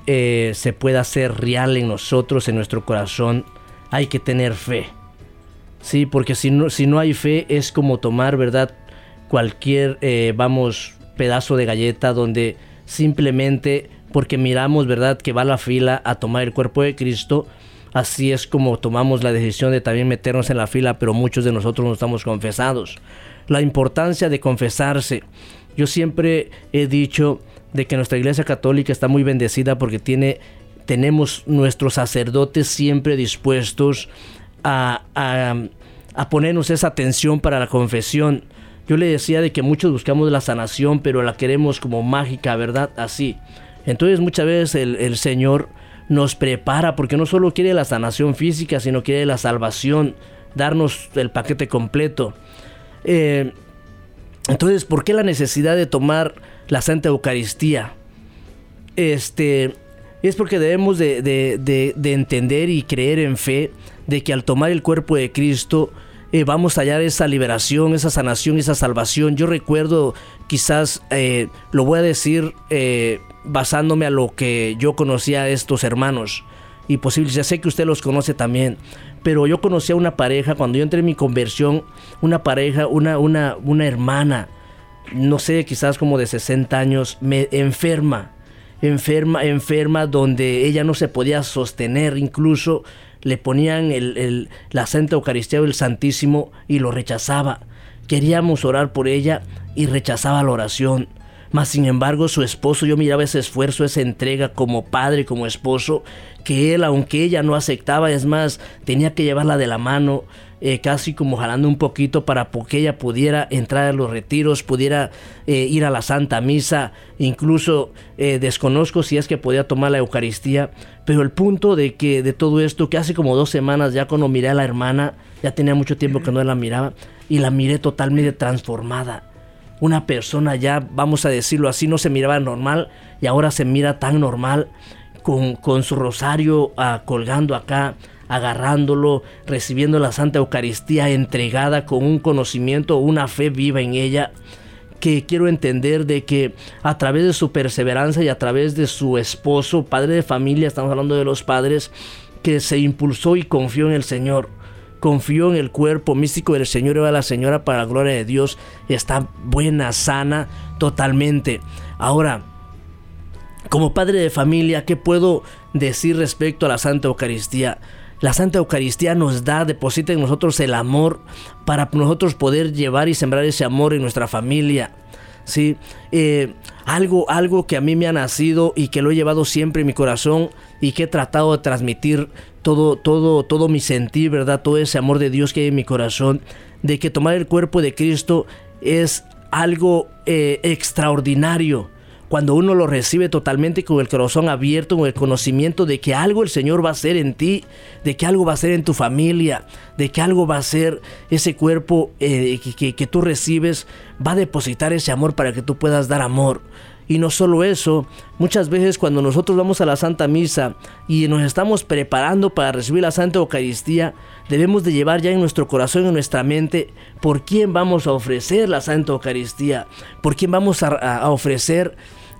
S3: eh, se pueda hacer real en nosotros, en nuestro corazón, hay que tener fe. Sí, porque si no, si no hay fe es como tomar, ¿verdad? Cualquier, eh, vamos, pedazo de galleta donde simplemente porque miramos, ¿verdad? Que va la fila a tomar el cuerpo de Cristo, Así es como tomamos la decisión de también meternos en la fila, pero muchos de nosotros no estamos confesados. La importancia de confesarse. Yo siempre he dicho de que nuestra iglesia católica está muy bendecida porque tiene, tenemos nuestros sacerdotes siempre dispuestos a, a ponernos esa atención para la confesión. Yo le decía de que muchos buscamos la sanación, pero la queremos como mágica, ¿verdad? Así. Entonces muchas veces el, el Señor nos prepara, porque no solo quiere la sanación física, sino quiere la salvación, darnos el paquete completo. Eh, entonces, ¿por qué la necesidad de tomar la Santa Eucaristía? Este, es porque debemos de, de, entender y creer en fe de que al tomar el cuerpo de Cristo eh, vamos a hallar esa liberación, esa sanación, esa salvación. Yo recuerdo, quizás eh, lo voy a decir basándome a lo que yo conocía a estos hermanos. Y posible, ya sé que usted los conoce también. Pero yo conocí a una pareja, cuando yo entré en mi conversión, una pareja, una, una, una hermana, no sé, quizás como de 60 años, me enferma. Enferma, enferma, donde ella no se podía sostener, incluso le ponían el, la Santa Eucaristía del Santísimo y lo rechazaba. Queríamos orar por ella y rechazaba la oración. Mas sin embargo su esposo, yo miraba ese esfuerzo, esa entrega como padre, como esposo, que él, aunque ella no aceptaba, es más, tenía que llevarla de la mano, eh, casi como jalando un poquito para que ella pudiera entrar a los retiros, pudiera eh, ir a la Santa Misa, incluso eh, desconozco si es que podía tomar la Eucaristía, pero el punto de que de todo esto, que hace como dos semanas ya cuando miré a la hermana, ya tenía mucho tiempo que no la miraba, y la miré totalmente transformada. Una persona ya, vamos a decirlo así, no se miraba normal y ahora se mira tan normal con, su rosario ah, colgando acá, agarrándolo, recibiendo la Santa Eucaristía entregada con un conocimiento, una fe viva en ella que quiero entender de que a través de su perseverancia y a través de su esposo, padre de familia, estamos hablando de los padres, que se impulsó y confió en el Señor confió en el cuerpo místico del Señor y de la Señora para la gloria de Dios. Está buena, sana, totalmente. Ahora, como padre de familia, ¿qué puedo decir respecto a la Santa Eucaristía? La Santa Eucaristía nos da, deposita en nosotros el amor para nosotros poder llevar y sembrar ese amor en nuestra familia. ¿sí? Eh, algo, algo que a mí me ha nacido y que lo he llevado siempre en mi corazón y que he tratado de transmitir todo, todo, todo mi sentir, ¿verdad? Todo ese amor de Dios que hay en mi corazón, de que tomar el cuerpo de Cristo es algo eh, extraordinario cuando uno lo recibe totalmente con el corazón abierto, con el conocimiento de que algo el Señor va a hacer en ti, de que algo va a hacer en tu familia, de que algo va a hacer ese cuerpo eh, que, que tú recibes, va a depositar ese amor para que tú puedas dar amor. Y no solo eso, muchas veces cuando nosotros vamos a la Santa Misa y nos estamos preparando para recibir la Santa Eucaristía, debemos de llevar ya en nuestro corazón en nuestra mente por quién vamos a ofrecer la Santa Eucaristía, por quién vamos a, ofrecer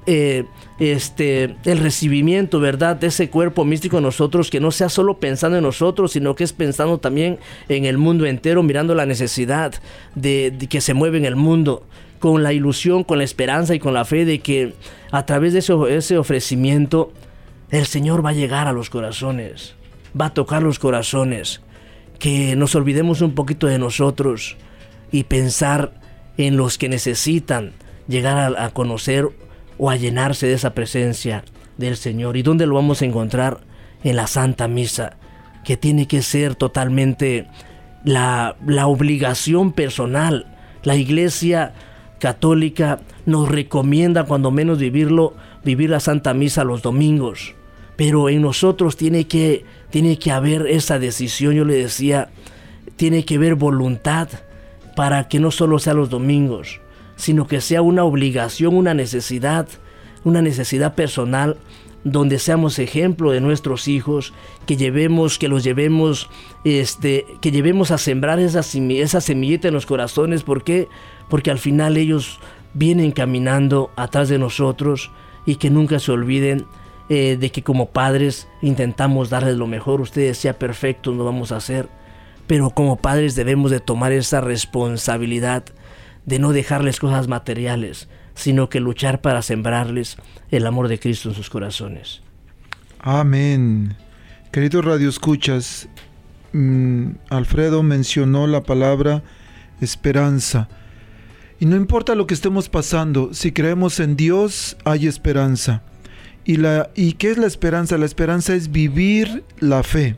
S3: eh, este, el recibimiento, ¿verdad? De ese cuerpo místico en nosotros, que no sea solo pensando en nosotros, sino que es pensando también en el mundo entero, mirando la necesidad de que se mueve en el mundo con la ilusión, con la esperanza y con la fe de que a través de ese, ofrecimiento el Señor va a llegar a los corazones, va a tocar los corazones, que nos olvidemos un poquito de nosotros y pensar en los que necesitan llegar a, conocer o a llenarse de esa presencia del Señor. ¿Y dónde lo vamos a encontrar? En la Santa Misa, que tiene que ser totalmente la, la obligación personal. La iglesia católica nos recomienda cuando menos vivirlo, vivir la Santa Misa los domingos. Pero en nosotros tiene que, tiene que haber esa decisión, yo le decía, tiene que haber voluntad para que no solo sea los domingos, sino que sea una obligación, una necesidad, una necesidad personal donde seamos ejemplo de nuestros hijos, que llevemos, que los llevemos, este, que llevemos a sembrar esa, esa semillita en los corazones, ¿por qué? Porque al final ellos vienen caminando atrás de nosotros y que nunca se olviden eh, de que como padres intentamos darles lo mejor. Ustedes sea perfectos, no vamos a hacer, pero como padres debemos de tomar esa responsabilidad de no dejarles cosas materiales, sino que luchar para sembrarles el amor de Cristo en sus corazones.
S1: Amén. Queridos Radio Escuchas, mm, Alfredo mencionó la palabra esperanza. Y no importa lo que estemos pasando, si creemos en Dios hay esperanza. ¿Y, la, ¿Y qué es la esperanza? La esperanza es vivir la fe.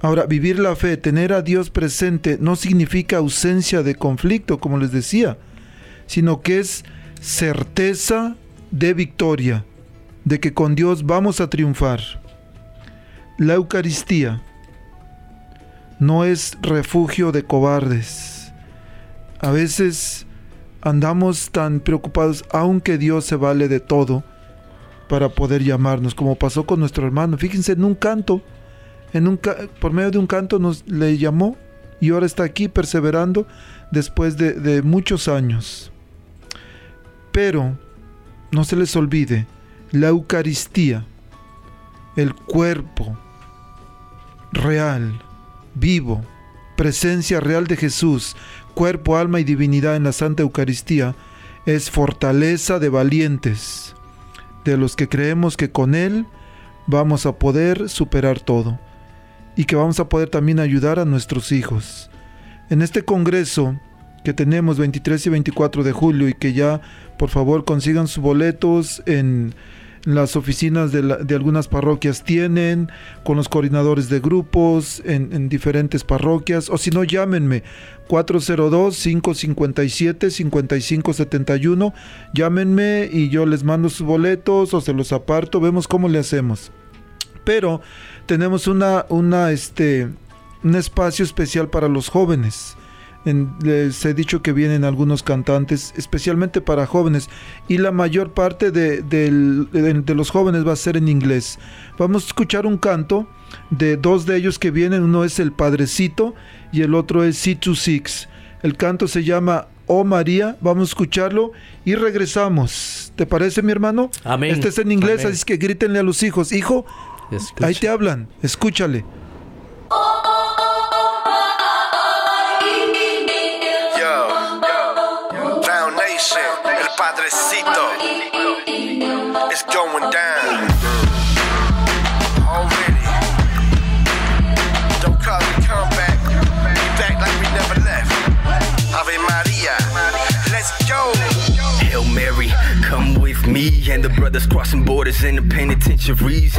S1: Ahora, vivir la fe, tener a Dios presente, no significa ausencia de conflicto, como les decía, sino que es certeza de victoria, de que con Dios vamos a triunfar. La Eucaristía no es refugio de cobardes a veces andamos tan preocupados, aunque Dios se vale de todo para poder llamarnos, como pasó con nuestro hermano. Fíjense, en un canto, en un por medio de un canto nos le llamó y ahora está aquí perseverando después de, de muchos años. Pero no se les olvide la Eucaristía, el cuerpo real, vivo, presencia real de Jesús, cuerpo, alma y divinidad en la Santa Eucaristía, es fortaleza de valientes, de los que creemos que con Él vamos a poder superar todo y que vamos a poder también ayudar a nuestros hijos. En este Congreso que tenemos 23 y 24 de julio y que ya por favor consigan sus boletos en las oficinas de, algunas parroquias tienen, con los coordinadores de grupos en, diferentes parroquias, o si no, llámenme 402-557-5571, llámenme y yo les mando sus boletos o se los aparto, vemos cómo le hacemos. Pero tenemos una, una, este, un espacio especial para los jóvenes les he dicho que vienen algunos cantantes especialmente para jóvenes y la mayor parte de, los jóvenes va a ser en inglés. Vamos a escuchar un canto de dos de ellos que vienen, uno es el Padrecito y el otro es C26. El canto se llama Oh María, vamos a escucharlo y regresamos. ¿Te parece mi hermano?
S3: Amén.
S1: Este es en inglés, así que grítenle a los hijos, hijo, ahí te hablan, escúchale.
S5: Padrecito.
S6: Crossing borders in the penitentiaries.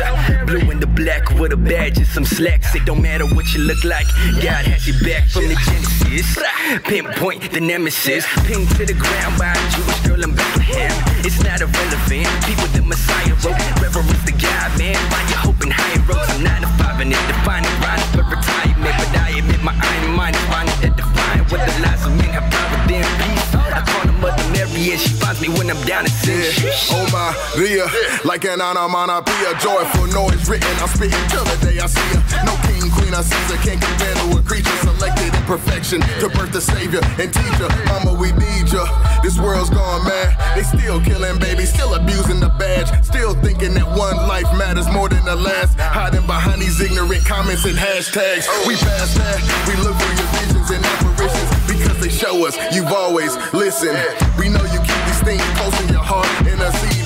S6: Blue and the black with a badge and some slacks. It don't matter what you look like. God has your back from the Genesis. Pinpoint the nemesis. Pinned to the ground by a Jewish girl in Bethlehem. It's not irrelevant. People the Messiah wrote. Reverence the God, man. Find your hope in higher roads. I'm 9 to 5 and it defining grind for me when I'm down in sin.
S7: Oh my, Leah, like an onomatopoeia, joyful noise written. I'm spitting till the day I see her. No king, queen, or Caesar can't compare to a creature selected in perfection to birth the savior and teacher. Mama, we need ya. This world's gone mad. They still killing babies, still abusing the badge, still thinking that one life matters more than the last. Hiding behind these ignorant comments and hashtags. We past that. We look for your visions and apparitions because they show us you've always listened. We know you thing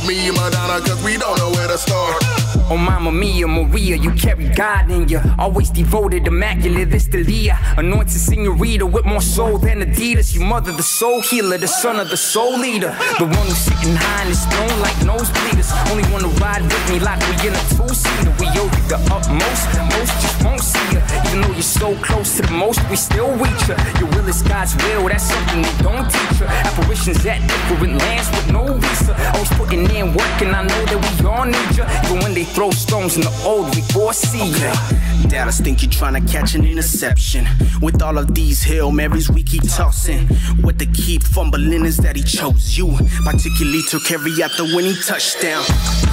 S7: me, Madonna, cause we don't know where to start.
S6: Oh, Mama Mia, Maria, you carry God in you. Always devoted, immaculate, this Dalia. Anointed senorita with more soul than Adidas. You mother, the soul healer, the son of the soul leader. The one who's sitting high in his throne like nosebleeders. Only one to ride with me like we in a two-seater. We owe you the utmost, most just won't see you. Even though you're so close to the most, we still reach you. Your will is God's will, that's something they don't teach you. Apparitions at different lands with no visa. Always putting in work, and I know that we all need you. Even when they throw stones in the old, we all foresee you. Dallas think you're trying to catch an interception. With all of these Hail Marys, we keep tossing. What they keep fumbling is that he chose you. Particularly to carry out the winning touchdown.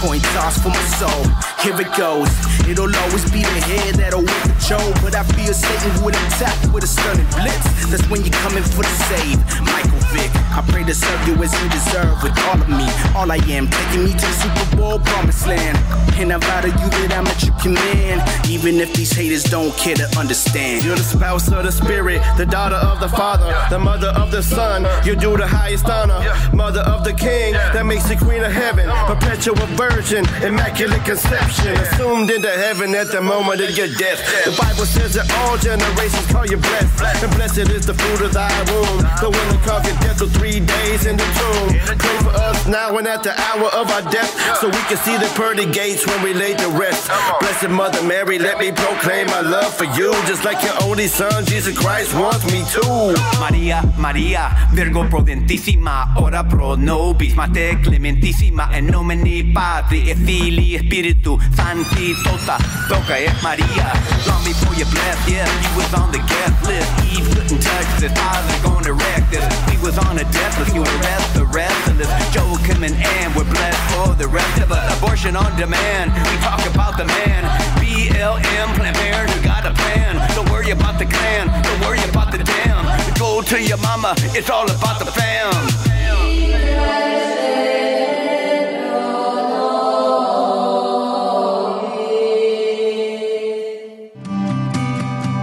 S6: Point toss for my soul. Here it goes. It'll always be the head that'll win the show. But I feel Satan would attack with a stunning blitz. That's when you're coming for the save. Michael Vick, I pray to serve you as you deserve with all of me. All I am, taking me to the Super Bowl promised land. And I vow to you that I'm at your command. Even if these haters don't care to understand.
S8: You're the spouse of the spirit, the daughter of the father, the mother of the son. You do the highest honor, mother of the king, that makes you queen of heaven, perpetual virgin, immaculate conception, assumed into heaven at the moment of your death. The Bible says that all generations call you blessed, and blessed is the fruit of thy womb. The one that conquered death for three days in the tomb. Pray for us now and at the hour of our death, so we can see the pearly gates when we lay to rest. Blessed Mother Mary, let me proclaim my love for you, just like your only son, Jesus Christ, wants me to.
S9: María, María, Virgo prudentísima, ora pro nobis, mate clementísima, en nomine Patri, et Filii, Spiritu, Sancti, tota, toca es María. Long before you blessed, yeah, he was on the guest list. Eve couldn't touch this, father gonna wreck this. He was on a death list, you arrest the rest of this. Joachim and Anne were blessed for the rest of us. Abortion on demand, we talk about the man. BLM, Planned Parenthood got a plan. Don't worry about the clan, don't worry about the dam. Go to your mama, it's all about the fam.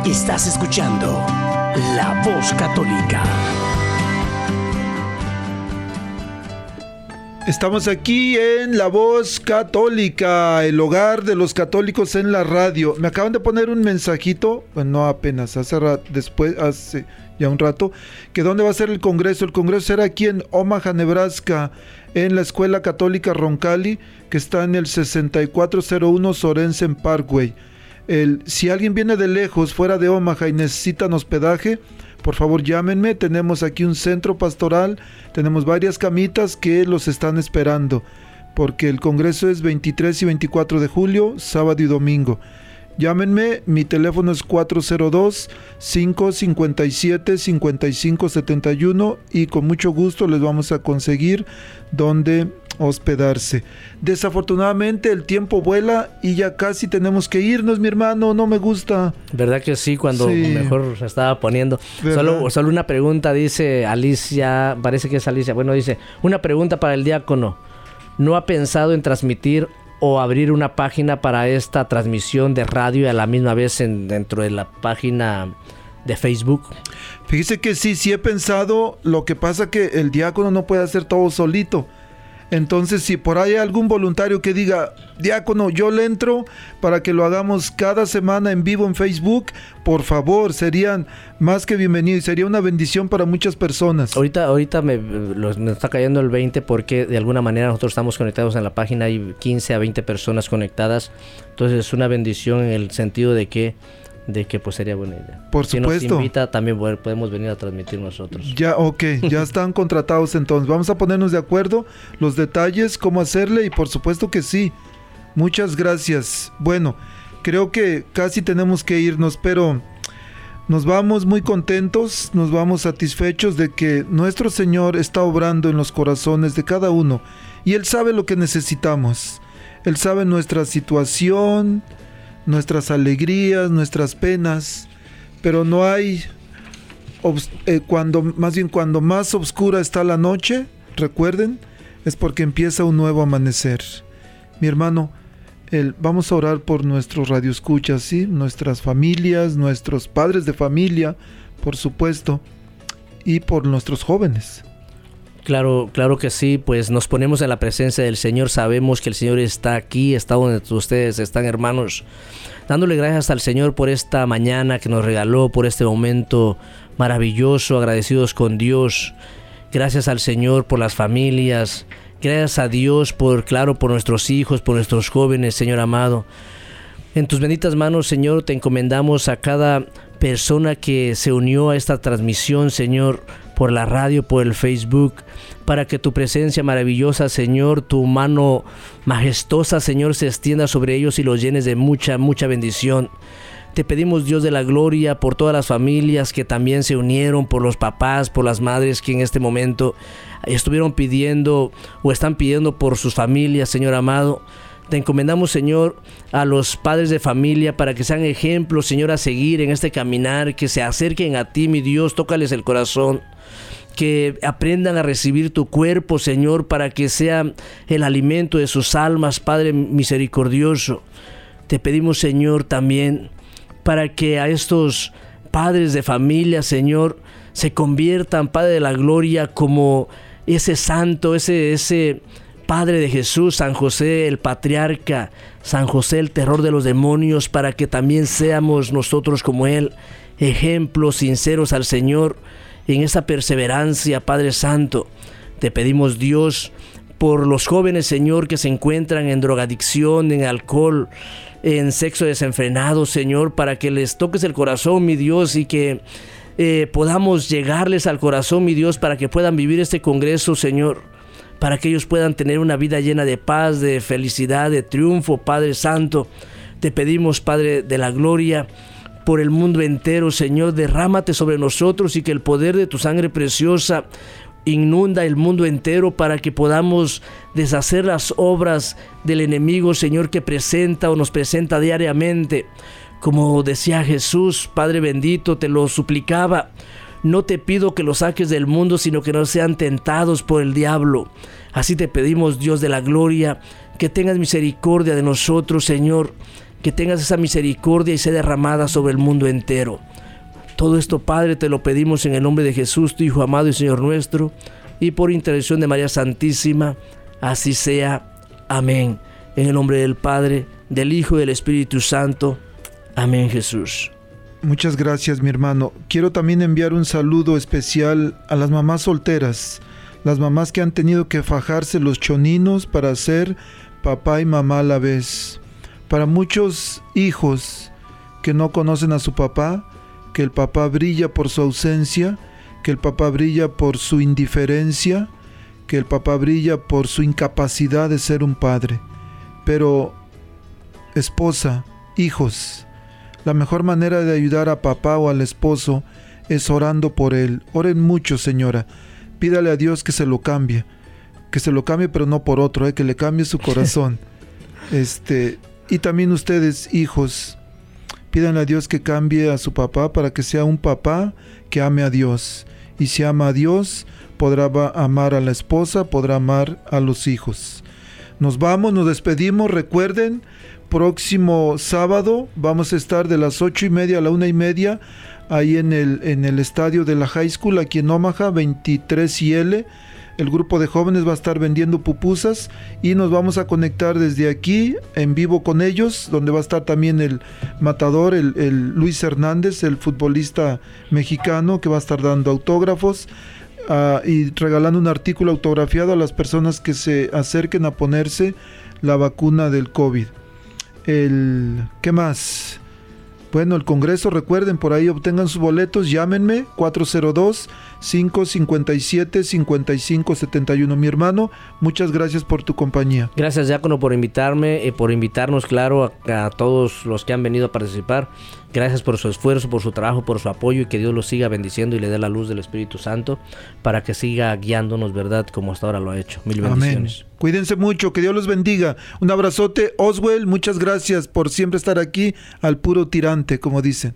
S10: Estás escuchando La Voz Católica.
S1: Estamos aquí en La Voz Católica, el hogar de los católicos en la radio. Me acaban de poner un mensajito, bueno, no apenas, hace ra- después, hace ya un rato, que dónde va a ser el congreso. El congreso será aquí en Omaha, Nebraska, en la Escuela Católica Roncalli, que está en el 6401 Sorensen Parkway. El, si alguien viene de lejos, fuera de Omaha y necesitan hospedaje, por favor llámenme. Tenemos aquí un centro pastoral, tenemos varias camitas que los están esperando, porque el congreso es 23 y 24 de julio, sábado y domingo. Llámenme, mi teléfono es 402-557-5571 y con mucho gusto les vamos a conseguir donde hospedarse. Desafortunadamente el tiempo vuela y ya casi tenemos que irnos, mi hermano, no me gusta.
S3: ¿Verdad que sí? Cuando
S1: Sí.
S3: mejor se estaba poniendo. Solo, solo una pregunta, dice Alicia, parece que es Alicia. Bueno, dice, una pregunta para el diácono. ¿No ha pensado en transmitir o abrir una página para esta transmisión de radio y a la misma vez en, dentro de la página de Facebook?
S1: Fíjese que sí, sí he pensado, lo que pasa que el diácono no puede hacer todo solito. Entonces, si por ahí hay algún voluntario que diga, diácono, yo le entro para que lo hagamos cada semana en vivo en Facebook, por favor, serían más que bienvenidos y sería una bendición para muchas personas.
S3: Ahorita, ahorita me, me está cayendo el 20 porque de alguna manera nosotros estamos conectados en la página, hay 15 a 20 personas conectadas. Entonces es una bendición en el sentido de que, de que pues sería buena idea.
S1: Por
S3: si
S1: supuesto.
S3: nos invita, también podemos venir a transmitir nosotros.
S1: Ya, ok, ya están contratados entonces. Vamos a ponernos de acuerdo los detalles, cómo hacerle y por supuesto que sí. Muchas gracias. Bueno, creo que casi tenemos que irnos, pero nos vamos muy contentos, nos vamos satisfechos de que nuestro Señor está obrando en los corazones de cada uno y Él sabe lo que necesitamos. Él sabe nuestra situación, nuestras alegrías, nuestras penas, pero no hay eh, cuando más bien cuando más oscura está la noche, recuerden, es porque empieza un nuevo amanecer. Mi hermano, el- vamos a orar por nuestros radioescuchas, ¿sí? nuestras familias, nuestros padres de familia, por supuesto, y por nuestros jóvenes.
S3: Claro, claro que sí, pues nos ponemos en la presencia del Señor, sabemos que el Señor está aquí, está donde ustedes están hermanos, dándole gracias al Señor por esta mañana que nos regaló, por este momento maravilloso, agradecidos con Dios, gracias al Señor por las familias, gracias a Dios por, claro, por nuestros hijos, por nuestros jóvenes, Señor amado. En tus benditas manos, Señor, te encomendamos a cada persona que se unió a esta transmisión, Señor, por la radio, por el Facebook, para que tu presencia maravillosa, Señor, tu mano majestuosa, Señor, se extienda sobre ellos y los llenes de mucha, mucha bendición. Te pedimos, Dios de la gloria, por todas las familias que también se unieron, por los papás, por las madres que en este momento estuvieron pidiendo o están pidiendo por sus familias, Señor amado. Te encomendamos, Señor, a los padres de familia para que sean ejemplos, Señor, a seguir en este caminar, que se acerquen a ti, mi Dios, tócales el corazón que aprendan a recibir tu cuerpo, Señor, para que sea el alimento de sus almas, Padre misericordioso. Te pedimos, Señor, también para que a estos padres de familia, Señor, se conviertan, Padre de la Gloria, como ese santo, ese, ese Padre de Jesús, San José, el patriarca, San José, el terror de los demonios, para que también seamos nosotros como Él, ejemplos sinceros al Señor en esa perseverancia, Padre Santo. Te pedimos, Dios, por los jóvenes, Señor, que se encuentran en drogadicción, en alcohol, en sexo desenfrenado, Señor, para que les toques el corazón, mi Dios, y que eh, podamos llegarles al corazón, mi Dios, para que puedan vivir este congreso, Señor, para que ellos puedan tener una vida llena de paz, de felicidad, de triunfo, Padre Santo. Te pedimos, Padre de la Gloria, por el mundo entero, Señor, derrámate sobre nosotros y que el poder de tu sangre preciosa inunda el mundo entero para que podamos deshacer las obras del enemigo, Señor, que presenta o nos presenta diariamente. Como decía Jesús, Padre bendito, te lo suplicaba. No te pido que los saques del mundo, sino que no sean tentados por el diablo. Así te pedimos, Dios de la gloria, que tengas misericordia de nosotros, Señor, que tengas esa misericordia y sea derramada sobre el mundo entero. Todo esto, Padre, te lo pedimos en el nombre de Jesús, tu Hijo amado y Señor nuestro, y por intercesión de María Santísima, así sea. Amén. En el nombre del Padre, del Hijo y del Espíritu Santo. Amén, Jesús.
S1: Muchas gracias, mi hermano. Quiero también enviar un saludo especial a las mamás solteras, las mamás que han tenido que fajarse los choninos para ser papá y mamá a la vez. Para muchos hijos que no conocen a su papá, que el papá brilla por su ausencia, que el papá brilla por su indiferencia, que el papá brilla por su incapacidad de ser un padre. Pero, esposa, hijos, la mejor manera de ayudar a papá o al esposo es orando por él. Oren mucho, señora. Pídale a Dios que se lo cambie. Que se lo cambie, pero no por otro, ¿eh? que le cambie su corazón. este, y también ustedes, hijos, pídanle a Dios que cambie a su papá para que sea un papá que ame a Dios. Y si ama a Dios, podrá amar a la esposa, podrá amar a los hijos. Nos vamos, nos despedimos. Recuerden, próximo sábado vamos a estar de las ocho y media a la una y media ahí en el, en el estadio de la High School, aquí en Omaha, 23 y L. el grupo de jóvenes va a estar vendiendo pupusas y nos vamos a conectar desde aquí en vivo con ellos, donde va a estar también el matador, el, Luis Hernández, el futbolista mexicano que va a estar dando autógrafos. ah, y regalando un artículo autografiado a las personas que se acerquen a ponerse la vacuna del COVID. El, ¿Qué más? Bueno, el Congreso, recuerden, por ahí obtengan sus boletos, llámenme 402-557-5571. Mi hermano, muchas gracias por tu compañía.
S3: Gracias, Diácono, por invitarme, eh, por invitarnos, claro, a, a todos los que han venido a participar. Gracias por su esfuerzo, por su trabajo, por su apoyo y que Dios los siga bendiciendo y le dé la luz del Espíritu Santo para que siga guiándonos, ¿verdad? Como hasta ahora lo ha hecho. Mil
S1: Amén.
S3: bendiciones.
S1: Cuídense mucho, que Dios los bendiga. Un abrazote, Oswell, muchas gracias por siempre estar aquí al puro tirante, como dicen.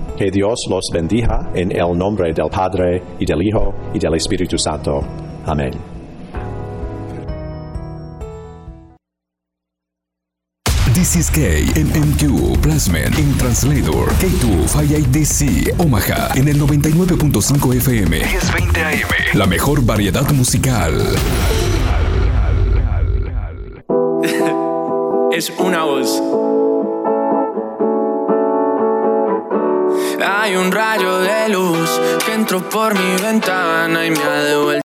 S11: Que Dios los bendiga en el nombre del Padre y del Hijo y del Espíritu Santo. Amén.
S12: This is K en MQ Plasmen in Translator K2 DC Omaha en el 99.5 FM 1020 AM La mejor variedad musical
S13: es una voz. Hay un rayo de luz que entró por mi ventana y me ha devuelto.